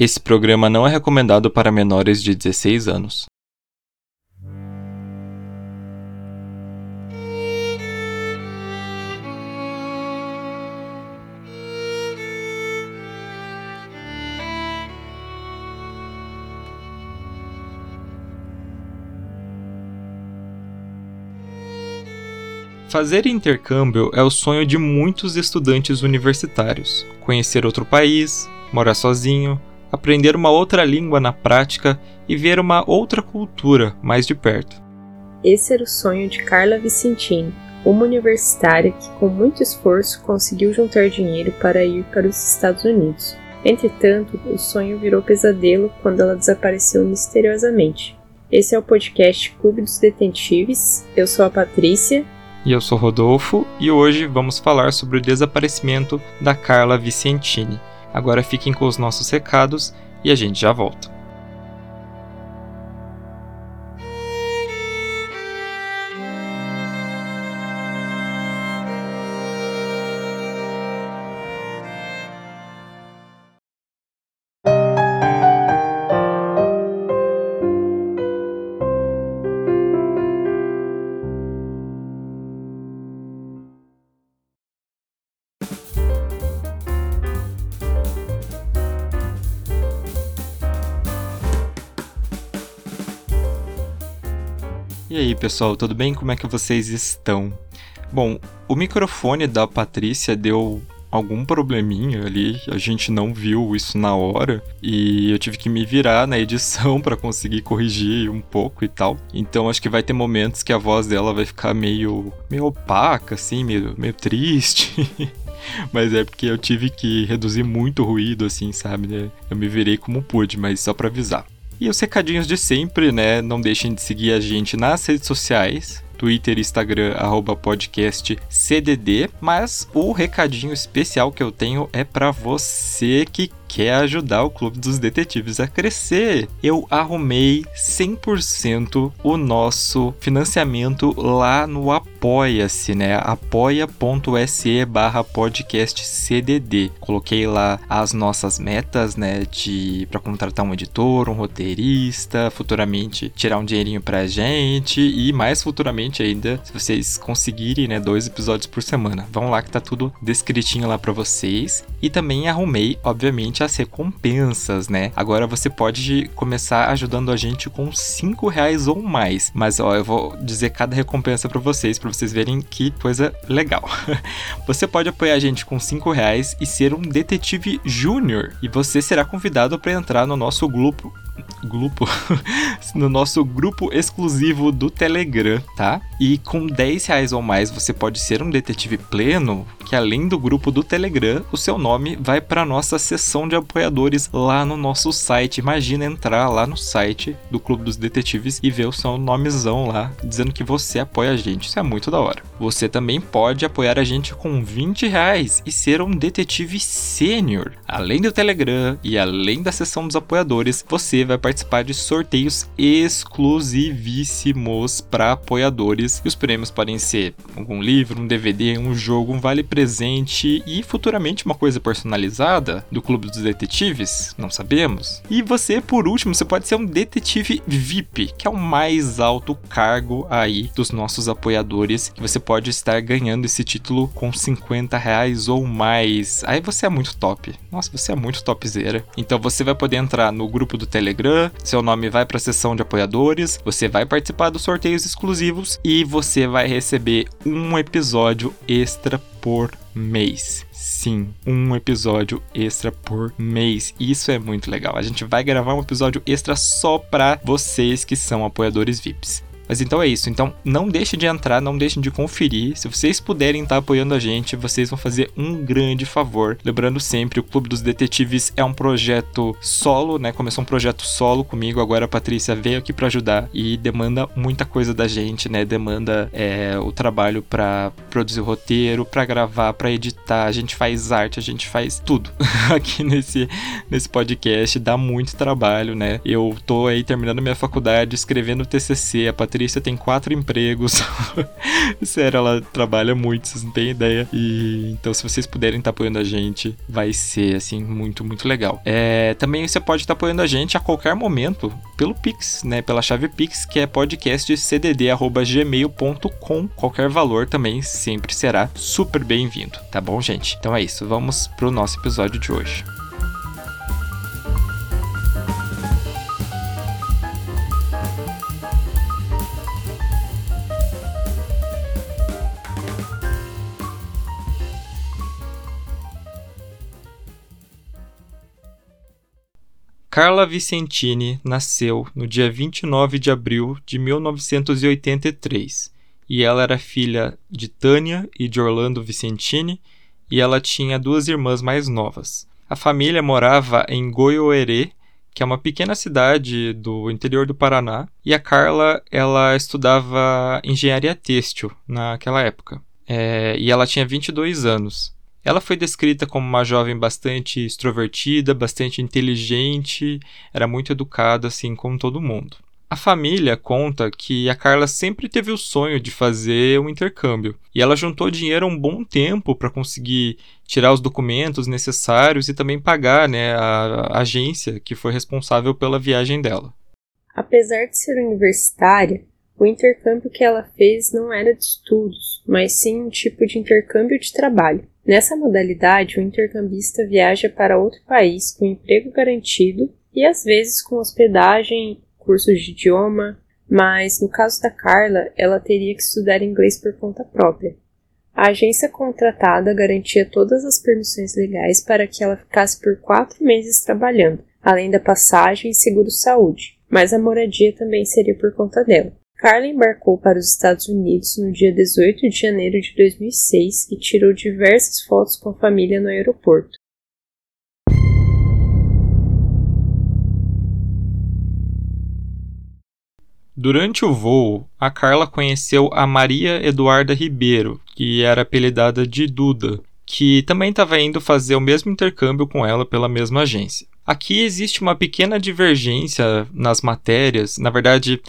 Esse programa não é recomendado para menores de 16 anos. Fazer intercâmbio é o sonho de muitos estudantes universitários. Conhecer outro país, morar sozinho, aprender uma outra língua na prática e ver uma outra cultura mais de perto. Esse era o sonho de Carla Vicentini, uma universitária que, com muito esforço, conseguiu juntar dinheiro para ir para os Estados Unidos. Entretanto, o sonho virou pesadelo quando ela desapareceu misteriosamente. Esse é o podcast Clube dos Detetives. Eu sou a Patrícia. E eu sou Rodolfo, e hoje vamos falar sobre o desaparecimento da Carla Vicentini. Agora fiquem com os nossos recados e a gente já volta. Pessoal, tudo bem? Como é que vocês estão? Bom, o microfone da Patrícia deu algum probleminha ali, a gente não viu isso na hora e eu tive que me virar na edição para conseguir corrigir um pouco e tal. Então acho que vai ter momentos que a voz dela vai ficar meio meio opaca assim, meio meio triste. mas é porque eu tive que reduzir muito o ruído assim, sabe? Eu me virei como pude, mas só para avisar. E os recadinhos de sempre, né? Não deixem de seguir a gente nas redes sociais. Twitter Instagram, arroba podcast CDD. Mas o recadinho especial que eu tenho é para você que quer ajudar o Clube dos Detetives a crescer. Eu arrumei 100% o nosso financiamento lá no Apoia-se, né? apoia.se barra podcast CDD. Coloquei lá as nossas metas, né? De para contratar um editor, um roteirista, futuramente tirar um dinheirinho pra gente e mais futuramente ainda, se vocês conseguirem, né? Dois episódios por semana. Vão lá que tá tudo descritinho lá para vocês. E também arrumei, obviamente, as recompensas, né? Agora você pode começar ajudando a gente com 5 reais ou mais. Mas ó, eu vou dizer cada recompensa para vocês, vocês verem que coisa legal. você pode apoiar a gente com 5 reais e ser um detetive júnior. E você será convidado para entrar no nosso grupo grupo no nosso grupo exclusivo do Telegram, tá? E com 10 reais ou mais você pode ser um detetive pleno, que além do grupo do Telegram, o seu nome vai para nossa seção de apoiadores lá no nosso site. Imagina entrar lá no site do Clube dos Detetives e ver o seu nomezão lá, dizendo que você apoia a gente. Isso é muito da hora. Você também pode apoiar a gente com 20 reais e ser um detetive sênior. Além do Telegram e além da seção dos apoiadores, você vai participar de sorteios exclusivíssimos para apoiadores. E os prêmios podem ser algum livro, um DVD, um jogo, um vale presente e futuramente uma coisa personalizada do Clube dos Detetives, não sabemos. E você, por último, você pode ser um detetive VIP, que é o mais alto cargo aí dos nossos apoiadores, que você pode estar ganhando esse título com 50 reais ou mais. Aí você é muito top. Nossa, você é muito topzera. Então você vai poder entrar no grupo do Telegram, seu nome vai para a seção de apoiadores, você vai participar dos sorteios exclusivos e você vai receber um episódio extra por mês. Sim, um episódio extra por mês. Isso é muito legal. A gente vai gravar um episódio extra só para vocês que são apoiadores VIPs. Mas então é isso. Então não deixem de entrar, não deixem de conferir. Se vocês puderem estar apoiando a gente, vocês vão fazer um grande favor. Lembrando sempre, o Clube dos Detetives é um projeto solo, né? Começou um projeto solo comigo, agora a Patrícia veio aqui para ajudar e demanda muita coisa da gente, né? Demanda é, o trabalho para produzir o roteiro, para gravar, para editar. A gente faz arte, a gente faz tudo aqui nesse, nesse podcast. Dá muito trabalho, né? Eu tô aí terminando minha faculdade, escrevendo o TCC, a Patrícia Patrícia tem quatro empregos. Sério, ela trabalha muito, vocês não têm ideia. E então, se vocês puderem estar tá apoiando a gente, vai ser assim muito, muito legal. É, também você pode estar tá apoiando a gente a qualquer momento pelo Pix, né? Pela chave Pix, que é podcastcdd@gmail.com. Qualquer valor também sempre será super bem-vindo, tá bom, gente? Então é isso, vamos pro nosso episódio de hoje. Carla Vicentini nasceu no dia 29 de abril de 1983 e ela era filha de Tânia e de Orlando Vicentini e ela tinha duas irmãs mais novas. A família morava em Goiôerê, que é uma pequena cidade do interior do Paraná, e a Carla ela estudava engenharia têxtil naquela época. É, e ela tinha 22 anos. Ela foi descrita como uma jovem bastante extrovertida, bastante inteligente, era muito educada, assim como todo mundo. A família conta que a Carla sempre teve o sonho de fazer um intercâmbio e ela juntou dinheiro um bom tempo para conseguir tirar os documentos necessários e também pagar né, a agência que foi responsável pela viagem dela. Apesar de ser universitária, o intercâmbio que ela fez não era de estudos, mas sim um tipo de intercâmbio de trabalho. Nessa modalidade, o intercambista viaja para outro país com emprego garantido e às vezes com hospedagem, cursos de idioma, mas no caso da Carla, ela teria que estudar inglês por conta própria. A agência contratada garantia todas as permissões legais para que ela ficasse por quatro meses trabalhando, além da passagem e seguro-saúde, mas a moradia também seria por conta dela. Carla embarcou para os Estados Unidos no dia 18 de janeiro de 2006 e tirou diversas fotos com a família no aeroporto. Durante o voo, a Carla conheceu a Maria Eduarda Ribeiro, que era apelidada de Duda, que também estava indo fazer o mesmo intercâmbio com ela pela mesma agência. Aqui existe uma pequena divergência nas matérias, na verdade,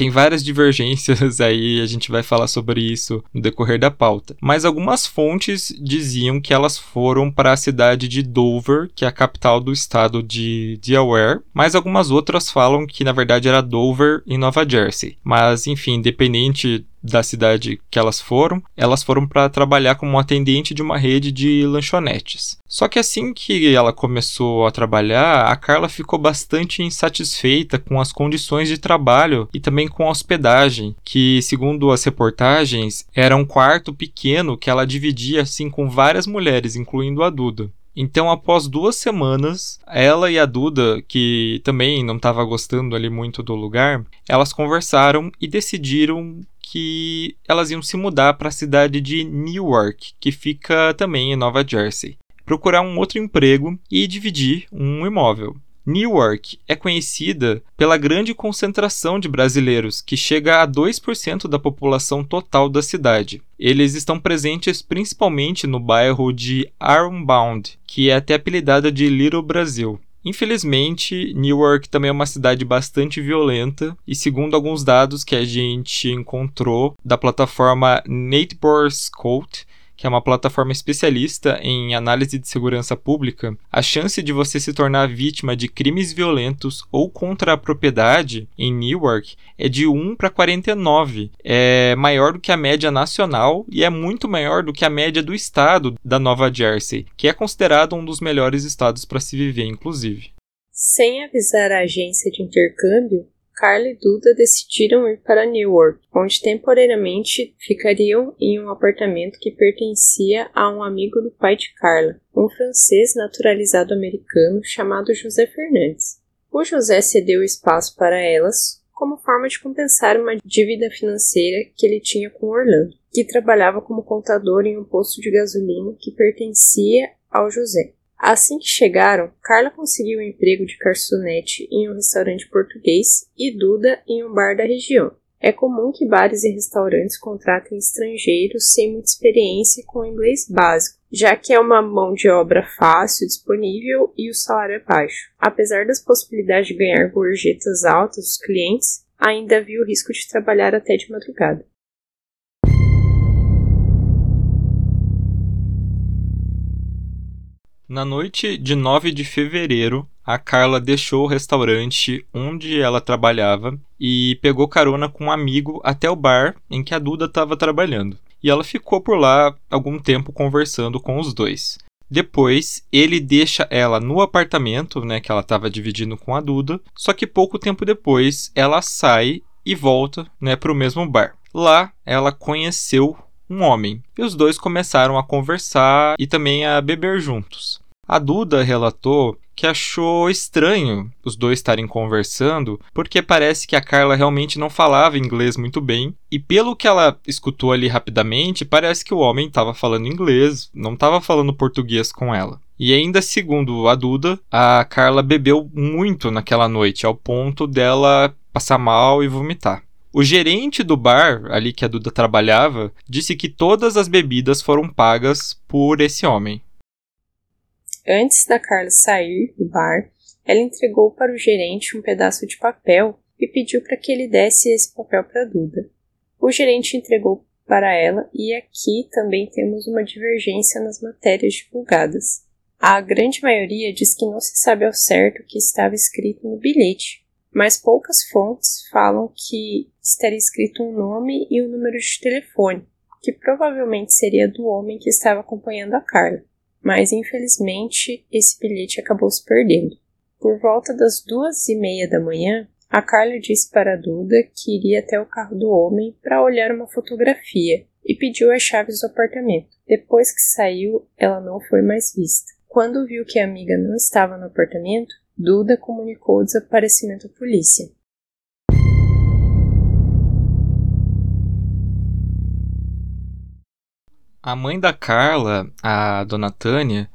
tem várias divergências aí, a gente vai falar sobre isso no decorrer da pauta. Mas algumas fontes diziam que elas foram para a cidade de Dover, que é a capital do estado de Delaware, mas algumas outras falam que na verdade era Dover, em Nova Jersey. Mas enfim, independente da cidade que elas foram, elas foram para trabalhar como atendente de uma rede de lanchonetes. Só que assim que ela começou a trabalhar, a Carla ficou bastante insatisfeita com as condições de trabalho e também com a hospedagem, que, segundo as reportagens, era um quarto pequeno que ela dividia assim com várias mulheres, incluindo a Duda. Então, após duas semanas, ela e a Duda, que também não estava gostando ali muito do lugar, elas conversaram e decidiram que elas iam se mudar para a cidade de Newark, que fica também em Nova Jersey, procurar um outro emprego e dividir um imóvel. Newark é conhecida pela grande concentração de brasileiros, que chega a 2% da população total da cidade. Eles estão presentes principalmente no bairro de Armbound, que é até apelidada de Little Brasil. Infelizmente, Newark também é uma cidade bastante violenta e segundo alguns dados que a gente encontrou da plataforma Neighbor Scout, que é uma plataforma especialista em análise de segurança pública, a chance de você se tornar vítima de crimes violentos ou contra a propriedade em Newark é de 1 para 49. É maior do que a média nacional e é muito maior do que a média do estado da Nova Jersey, que é considerado um dos melhores estados para se viver, inclusive. Sem avisar a agência de intercâmbio, Carla e Duda decidiram ir para Newark, onde temporariamente ficariam em um apartamento que pertencia a um amigo do pai de Carla, um francês naturalizado americano chamado José Fernandes. O José cedeu espaço para elas como forma de compensar uma dívida financeira que ele tinha com Orlando, que trabalhava como contador em um posto de gasolina que pertencia ao José. Assim que chegaram, Carla conseguiu um emprego de garçonete em um restaurante português e Duda em um bar da região. É comum que bares e restaurantes contratem estrangeiros sem muita experiência com inglês básico, já que é uma mão de obra fácil, disponível e o salário é baixo. Apesar das possibilidades de ganhar gorjetas altas dos clientes, ainda havia o risco de trabalhar até de madrugada. Na noite de 9 de fevereiro, a Carla deixou o restaurante onde ela trabalhava e pegou carona com um amigo até o bar em que a Duda estava trabalhando. E ela ficou por lá algum tempo conversando com os dois. Depois, ele deixa ela no apartamento, né, que ela estava dividindo com a Duda, só que pouco tempo depois ela sai e volta, né, para o mesmo bar. Lá, ela conheceu um homem. E os dois começaram a conversar e também a beber juntos. A Duda relatou que achou estranho os dois estarem conversando, porque parece que a Carla realmente não falava inglês muito bem, e pelo que ela escutou ali rapidamente, parece que o homem estava falando inglês, não estava falando português com ela. E ainda segundo a Duda, a Carla bebeu muito naquela noite, ao ponto dela passar mal e vomitar. O gerente do bar, ali que a Duda trabalhava, disse que todas as bebidas foram pagas por esse homem. Antes da Carla sair do bar, ela entregou para o gerente um pedaço de papel e pediu para que ele desse esse papel para Duda. O gerente entregou para ela e aqui também temos uma divergência nas matérias divulgadas. A grande maioria diz que não se sabe ao certo o que estava escrito no bilhete, mas poucas fontes falam que estaria escrito um nome e um número de telefone, que provavelmente seria do homem que estava acompanhando a Carla. Mas infelizmente esse bilhete acabou se perdendo. Por volta das duas e meia da manhã, a Carla disse para a Duda que iria até o carro do homem para olhar uma fotografia e pediu as chaves do apartamento. Depois que saiu, ela não foi mais vista. Quando viu que a amiga não estava no apartamento, Duda comunicou o desaparecimento à polícia. A mãe da Carla, a dona Tânia,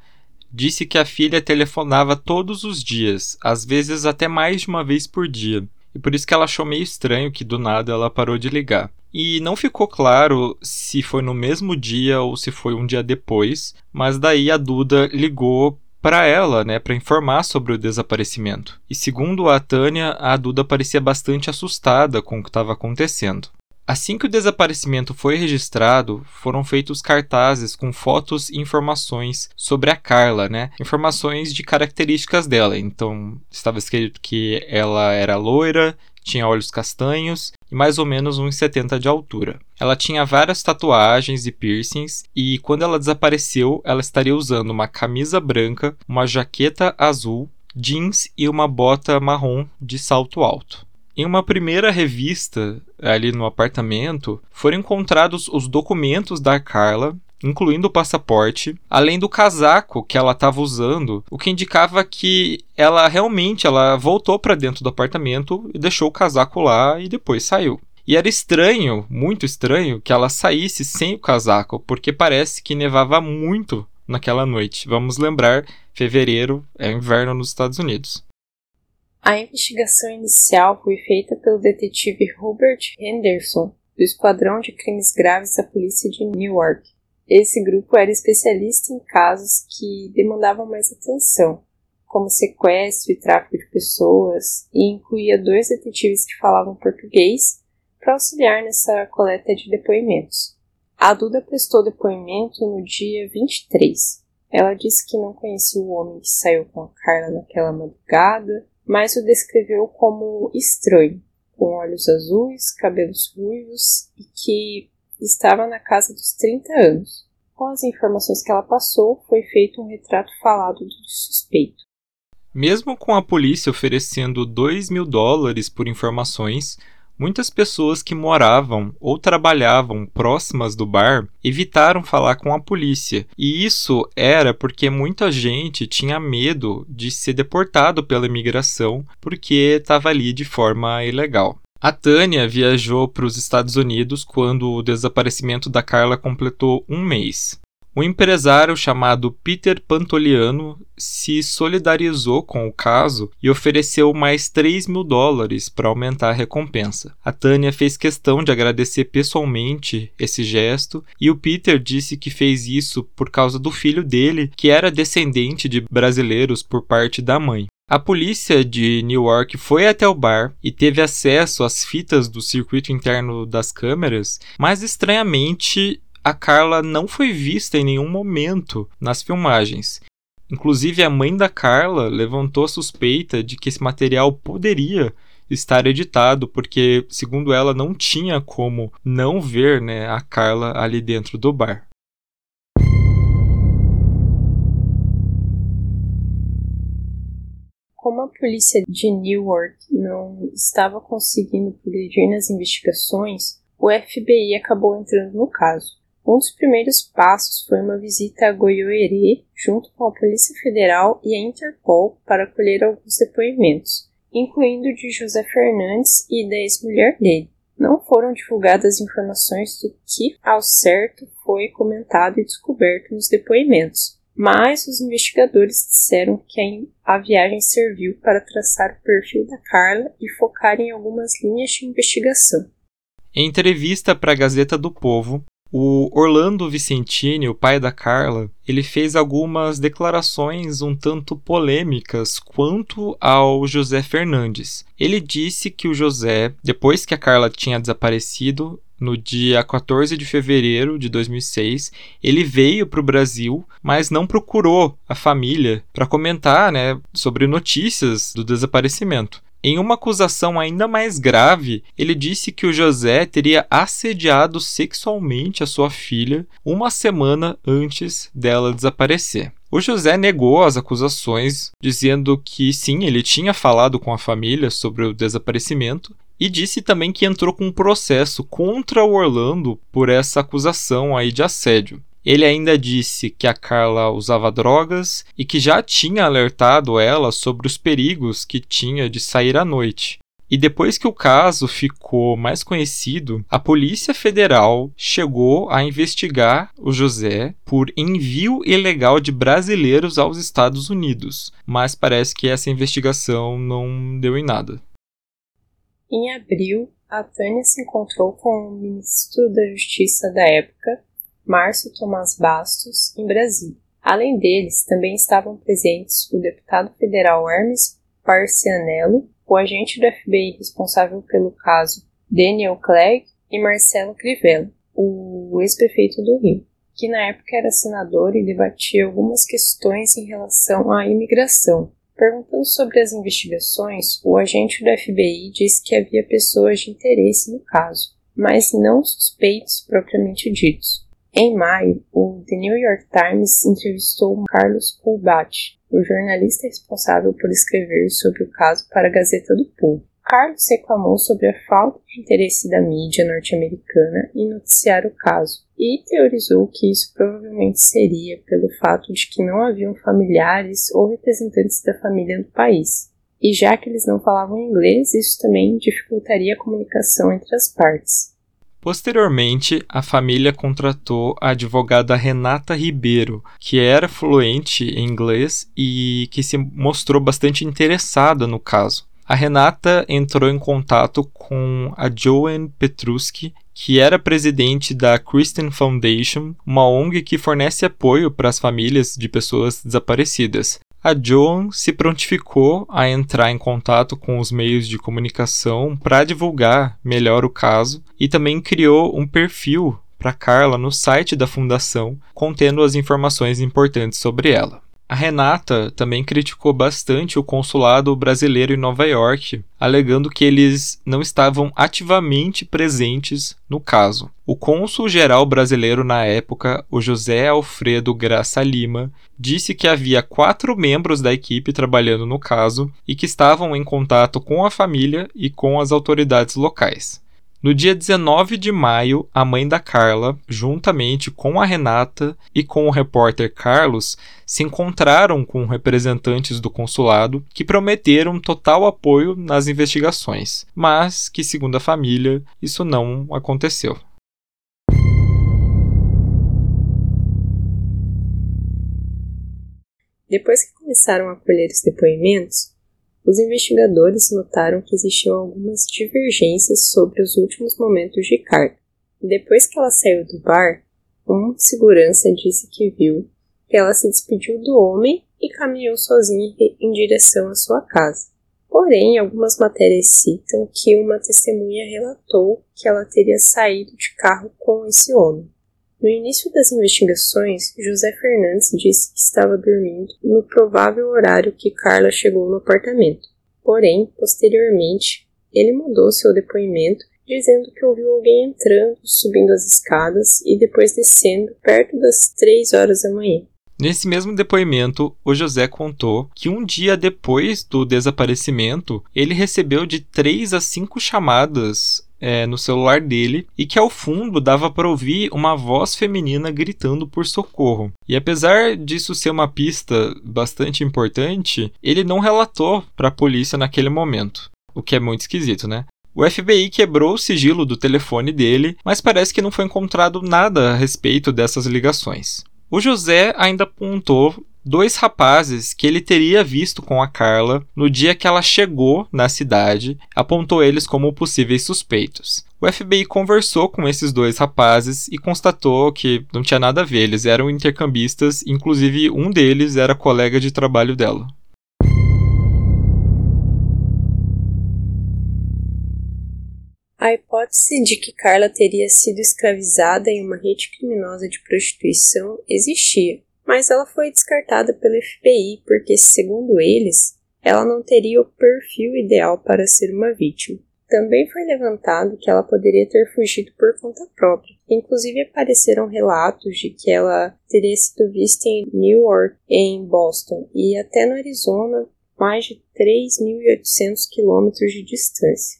disse que a filha telefonava todos os dias, às vezes até mais de uma vez por dia, e por isso que ela achou meio estranho que do nada ela parou de ligar. E não ficou claro se foi no mesmo dia ou se foi um dia depois, mas daí a Duda ligou para ela, né, para informar sobre o desaparecimento. E segundo a Tânia, a Duda parecia bastante assustada com o que estava acontecendo. Assim que o desaparecimento foi registrado, foram feitos cartazes com fotos e informações sobre a Carla, né? Informações de características dela. Então, estava escrito que ela era loira, tinha olhos castanhos e mais ou menos 1,70 de altura. Ela tinha várias tatuagens e piercings e quando ela desapareceu, ela estaria usando uma camisa branca, uma jaqueta azul, jeans e uma bota marrom de salto alto. Em uma primeira revista ali no apartamento, foram encontrados os documentos da Carla incluindo o passaporte, além do casaco que ela estava usando, o que indicava que ela realmente ela voltou para dentro do apartamento e deixou o casaco lá e depois saiu. E era estranho, muito estranho, que ela saísse sem o casaco, porque parece que nevava muito naquela noite. Vamos lembrar, fevereiro é inverno nos Estados Unidos. A investigação inicial foi feita pelo detetive Robert Henderson, do Esquadrão de Crimes Graves da Polícia de Newark. Esse grupo era especialista em casos que demandavam mais atenção, como sequestro e tráfico de pessoas, e incluía dois detetives que falavam português para auxiliar nessa coleta de depoimentos. A Duda prestou depoimento no dia 23. Ela disse que não conhecia o homem que saiu com a Carla naquela madrugada, mas o descreveu como estranho, com olhos azuis, cabelos ruivos e que estava na casa dos 30 anos. Com as informações que ela passou, foi feito um retrato falado do suspeito. Mesmo com a polícia oferecendo 2 mil dólares por informações, muitas pessoas que moravam ou trabalhavam próximas do bar evitaram falar com a polícia. E isso era porque muita gente tinha medo de ser deportado pela imigração porque estava ali de forma ilegal. A Tânia viajou para os Estados Unidos quando o desaparecimento da Carla completou um mês. Um empresário chamado Peter Pantoliano se solidarizou com o caso e ofereceu mais 3 mil dólares para aumentar a recompensa. A Tânia fez questão de agradecer pessoalmente esse gesto e o Peter disse que fez isso por causa do filho dele, que era descendente de brasileiros por parte da mãe. A polícia de Newark foi até o bar e teve acesso às fitas do circuito interno das câmeras, mas estranhamente a Carla não foi vista em nenhum momento nas filmagens. Inclusive, a mãe da Carla levantou a suspeita de que esse material poderia estar editado, porque, segundo ela, não tinha como não ver né, a Carla ali dentro do bar. Como a polícia de Newark não estava conseguindo progredir nas investigações, o FBI acabou entrando no caso. Um dos primeiros passos foi uma visita a Goiôerê, junto com a Polícia Federal e a Interpol, para colher alguns depoimentos, incluindo de José Fernandes e da ex-mulher dele. Não foram divulgadas informações do que, ao certo, foi comentado e descoberto nos depoimentos, mas os investigadores disseram que a viagem serviu para traçar o perfil da Carla e focar em algumas linhas de investigação. Em entrevista para a Gazeta do Povo, o Orlando Vicentini, o pai da Carla, ele fez algumas declarações um tanto polêmicas quanto ao José Fernandes. Ele disse que o José, depois que a Carla tinha desaparecido, no dia 14 de fevereiro de 2006, ele veio para o Brasil, mas não procurou a família para comentar né, sobre notícias do desaparecimento. Em uma acusação ainda mais grave, ele disse que o José teria assediado sexualmente a sua filha uma semana antes dela desaparecer. O José negou as acusações, dizendo que sim, ele tinha falado com a família sobre o desaparecimento e disse também que entrou com um processo contra o Orlando por essa acusação aí de assédio. Ele ainda disse que a Carla usava drogas e que já tinha alertado ela sobre os perigos que tinha de sair à noite. E depois que o caso ficou mais conhecido, a Polícia Federal chegou a investigar o José por envio ilegal de brasileiros aos Estados Unidos, mas parece que essa investigação não deu em nada. Em abril, a Tânia se encontrou com o ministro da Justiça da época, Márcio Tomás Bastos, em Brasília. Além deles, também estavam presentes o deputado federal Hermes Parcianello, o agente do FBI responsável pelo caso Daniel Clegg e Marcelo Crivella, o ex-prefeito do Rio, que na época era senador e debatia algumas questões em relação à imigração. Perguntando sobre as investigações, o agente do FBI disse que havia pessoas de interesse no caso, mas não suspeitos propriamente ditos. Em maio, o The New York Times entrevistou Carlos Kulbach, o jornalista responsável por escrever sobre o caso para a Gazeta do Povo. Carlos reclamou sobre a falta de interesse da mídia norte-americana em noticiar o caso e teorizou que isso provavelmente seria pelo fato de que não haviam familiares ou representantes da família no país. E já que eles não falavam inglês, isso também dificultaria a comunicação entre as partes. Posteriormente, a família contratou a advogada Renata Ribeiro, que era fluente em inglês e que se mostrou bastante interessada no caso. A Renata entrou em contato com a Joanne Petruski, que era presidente da Christian Foundation, uma ONG que fornece apoio para as famílias de pessoas desaparecidas a Joan se prontificou a entrar em contato com os meios de comunicação para divulgar melhor o caso e também criou um perfil para Carla no site da fundação, contendo as informações importantes sobre ela. A Renata também criticou bastante o consulado brasileiro em Nova York, alegando que eles não estavam ativamente presentes no caso. O cônsul-geral brasileiro na época, o José Alfredo Graça Lima, disse que havia quatro membros da equipe trabalhando no caso e que estavam em contato com a família e com as autoridades locais. No dia 19 de maio, a mãe da Carla, juntamente com a Renata e com o repórter Carlos, se encontraram com representantes do consulado que prometeram total apoio nas investigações, mas que, segundo a família, isso não aconteceu. Depois que começaram a colher os depoimentos, os investigadores notaram que existiam algumas divergências sobre os últimos momentos de Carla. Depois que ela saiu do bar, um segurança disse que viu que ela se despediu do homem e caminhou sozinha em direção à sua casa. Porém, algumas matérias citam que uma testemunha relatou que ela teria saído de carro com esse homem. No início das investigações, José Fernandes disse que estava dormindo no provável horário que Carla chegou no apartamento. Porém, posteriormente, ele mudou seu depoimento, dizendo que ouviu alguém entrando, subindo as escadas e depois descendo perto das três horas da manhã. Nesse mesmo depoimento, o José contou que um dia depois do desaparecimento, ele recebeu de três a cinco chamadas é, no celular dele e que ao fundo dava para ouvir uma voz feminina gritando por socorro. E apesar disso ser uma pista bastante importante, ele não relatou para a polícia naquele momento, o que é muito esquisito, né? O FBI quebrou o sigilo do telefone dele, mas parece que não foi encontrado nada a respeito dessas ligações. O José ainda apontou dois rapazes que ele teria visto com a Carla no dia que ela chegou na cidade, apontou eles como possíveis suspeitos. O FBI conversou com esses dois rapazes e constatou que não tinha nada a ver, eles eram intercambistas, inclusive um deles era colega de trabalho dela. A hipótese de que Carla teria sido escravizada em uma rede criminosa de prostituição existia, mas ela foi descartada pelo FBI porque, segundo eles, ela não teria o perfil ideal para ser uma vítima. Também foi levantado que ela poderia ter fugido por conta própria. Inclusive apareceram relatos de que ela teria sido vista em Newark, em Boston e até no Arizona, mais de 3.800 quilômetros de distância.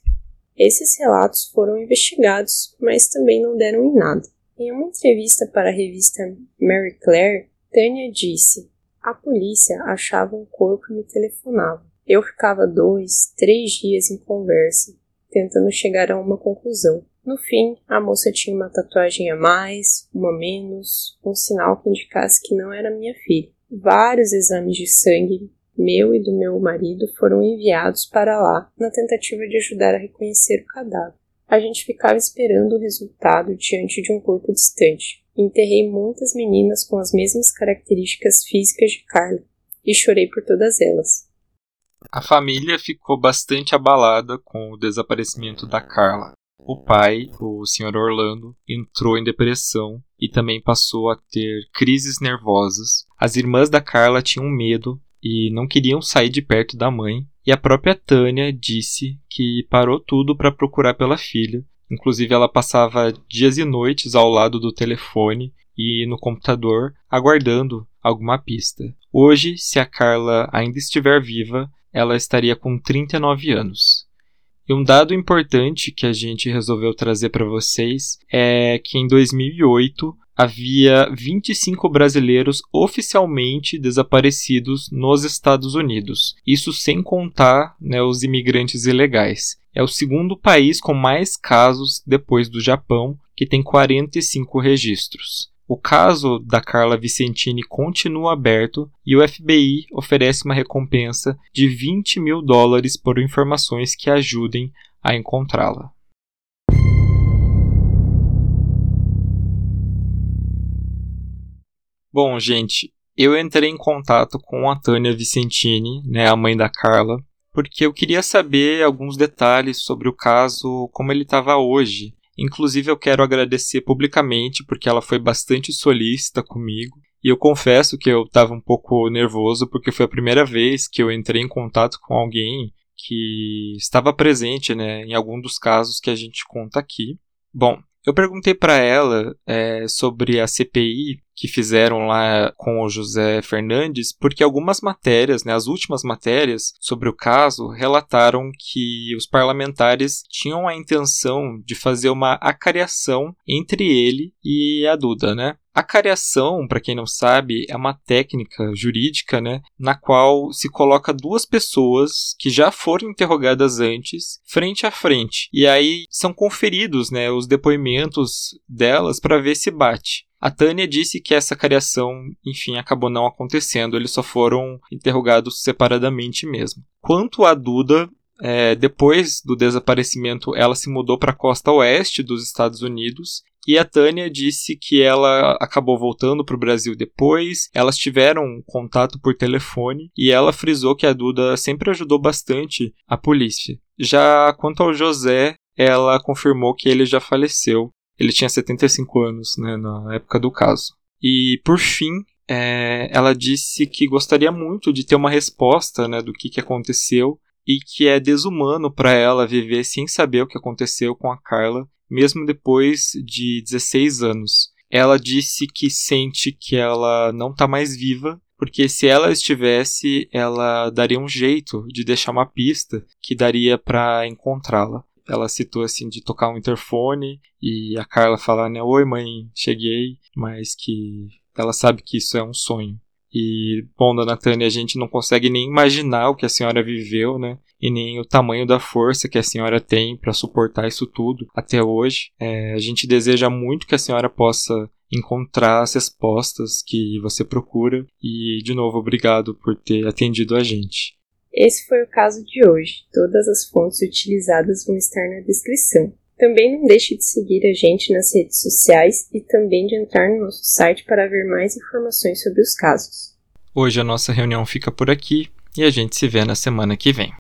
Esses relatos foram investigados, mas também não deram em nada. Em uma entrevista para a revista Mary Claire, Tânia disse: A polícia achava um corpo e me telefonava. Eu ficava dois, três dias em conversa, tentando chegar a uma conclusão. No fim, a moça tinha uma tatuagem a mais, uma menos, um sinal que indicasse que não era minha filha. Vários exames de sangue meu e do meu marido foram enviados para lá na tentativa de ajudar a reconhecer o cadáver. A gente ficava esperando o resultado diante de um corpo distante. Enterrei muitas meninas com as mesmas características físicas de Carla e chorei por todas elas. A família ficou bastante abalada com o desaparecimento da Carla. O pai, o Sr. Orlando, entrou em depressão e também passou a ter crises nervosas. As irmãs da Carla tinham medo e não queriam sair de perto da mãe, e a própria Tânia disse que parou tudo para procurar pela filha. Inclusive, ela passava dias e noites ao lado do telefone e no computador aguardando alguma pista. Hoje, se a Carla ainda estiver viva, ela estaria com 39 anos. E um dado importante que a gente resolveu trazer para vocês é que em 2008 havia 25 brasileiros oficialmente desaparecidos nos Estados Unidos, isso sem contar né, os imigrantes ilegais. É o segundo país com mais casos depois do Japão, que tem 45 registros. O caso da Carla Vicentini continua aberto e o FBI oferece uma recompensa de 20 mil dólares por informações que ajudem a encontrá-la. Bom, gente, eu entrei em contato com a Tânia Vicentini, né, a mãe da Carla, porque eu queria saber alguns detalhes sobre o caso, como ele estava hoje. Inclusive, eu quero agradecer publicamente porque ela foi bastante solícita comigo. E eu confesso que eu estava um pouco nervoso porque foi a primeira vez que eu entrei em contato com alguém que estava presente né, em algum dos casos que a gente conta aqui. Bom, eu perguntei para ela é, sobre a CPI que fizeram lá com o José Fernandes, porque algumas matérias, né, as últimas matérias sobre o caso, relataram que os parlamentares tinham a intenção de fazer uma acariação entre ele e a Duda, né? A para quem não sabe, é uma técnica jurídica, né, na qual se coloca duas pessoas que já foram interrogadas antes, frente a frente, e aí são conferidos, né, os depoimentos delas para ver se bate. A Tânia disse que essa cariação, enfim, acabou não acontecendo, eles só foram interrogados separadamente mesmo. Quanto à Duda, é, depois do desaparecimento, ela se mudou para a costa oeste dos Estados Unidos E a Tânia disse que ela acabou voltando para o Brasil depois, elas tiveram contato por telefone e ela frisou que a Duda sempre ajudou bastante a polícia. Já quanto ao José, ela confirmou que ele já faleceu. Ele tinha 75 anos né, na época do caso. E por fim, é, ela disse que gostaria muito de ter uma resposta né, do que, que aconteceu e que é desumano para ela viver sem saber o que aconteceu com a Carla mesmo depois de 16 anos. Ela disse que sente que ela não está mais viva, porque se ela estivesse, ela daria um jeito de deixar uma pista que daria para encontrá-la. Ela citou assim de tocar um interfone e a Carla falar, né, oi mãe, cheguei, mas que ela sabe que isso é um sonho. E, bom, dona Tânia, a gente não consegue nem imaginar o que a senhora viveu, né? E nem o tamanho da força que a senhora tem para suportar isso tudo até hoje. É, a gente deseja muito que a senhora possa encontrar as respostas que você procura. E, de novo, obrigado por ter atendido a gente. Esse foi o caso de hoje. Todas as fontes utilizadas vão estar na descrição. Também não deixe de seguir a gente nas redes sociais e também de entrar no nosso site para ver mais informações sobre os casos. Hoje a nossa reunião fica por aqui e a gente se vê na semana que vem.